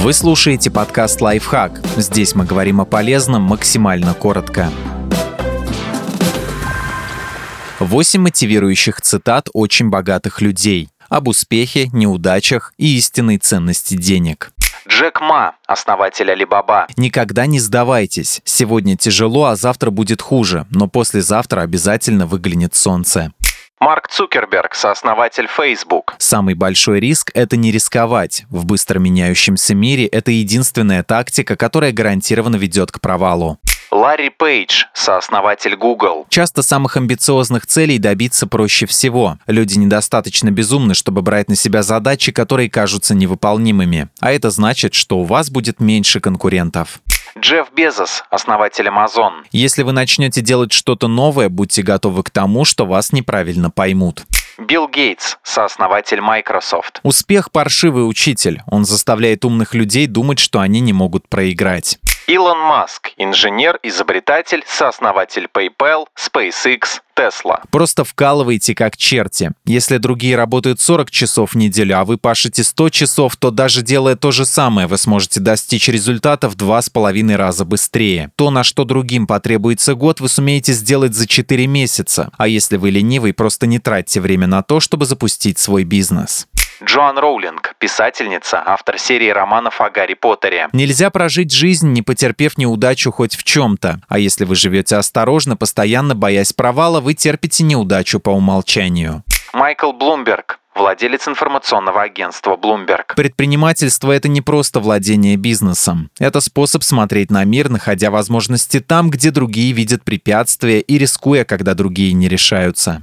Вы слушаете подкаст «Лайфхак». Здесь мы говорим о полезном максимально коротко. Восемь мотивирующих цитат очень богатых людей об успехе, неудачах и истинной ценности денег. Джек Ма, основатель Алибаба. Никогда не сдавайтесь. Сегодня тяжело, а завтра будет хуже, но послезавтра обязательно выглянет солнце. Марк Цукерберг, сооснователь Facebook. Самый большой риск – это не рисковать. В быстро меняющемся мире это единственная тактика, которая гарантированно ведет к провалу. Ларри Пейдж, сооснователь Google. Часто самых амбициозных целей добиться проще всего. Люди недостаточно безумны, чтобы брать на себя задачи, которые кажутся невыполнимыми. А это значит, что у вас будет меньше конкурентов. Джефф Безос, основатель Amazon. Если вы начнете делать что-то новое, будьте готовы к тому, что вас неправильно поймут. Билл Гейтс, сооснователь Microsoft. Успех – паршивый учитель. Он заставляет умных людей думать, что они не могут проиграть. Илон Маск, инженер, изобретатель, сооснователь PayPal, SpaceX, Tesla. Просто вкалывайте как черти. Если другие работают 40 часов в неделю, а вы пашете 100 часов, то даже делая то же самое, вы сможете достичь результата в два с половиной раза быстрее. То, на что другим потребуется год, вы сумеете сделать за 4 месяца. А если вы ленивый, просто не тратьте время на то, чтобы запустить свой бизнес. Джоан Роулинг, писательница, автор серии романов о Гарри Поттере. Нельзя прожить жизнь, не потерпев неудачу хоть в чем-то. А если вы живете осторожно, постоянно боясь провала, вы терпите неудачу по умолчанию. Майкл Блумберг, владелец информационного агентства Bloomberg. Предпринимательство – это не просто владение бизнесом. Это способ смотреть на мир, находя возможности там, где другие видят препятствия и рискуя, когда другие не решаются.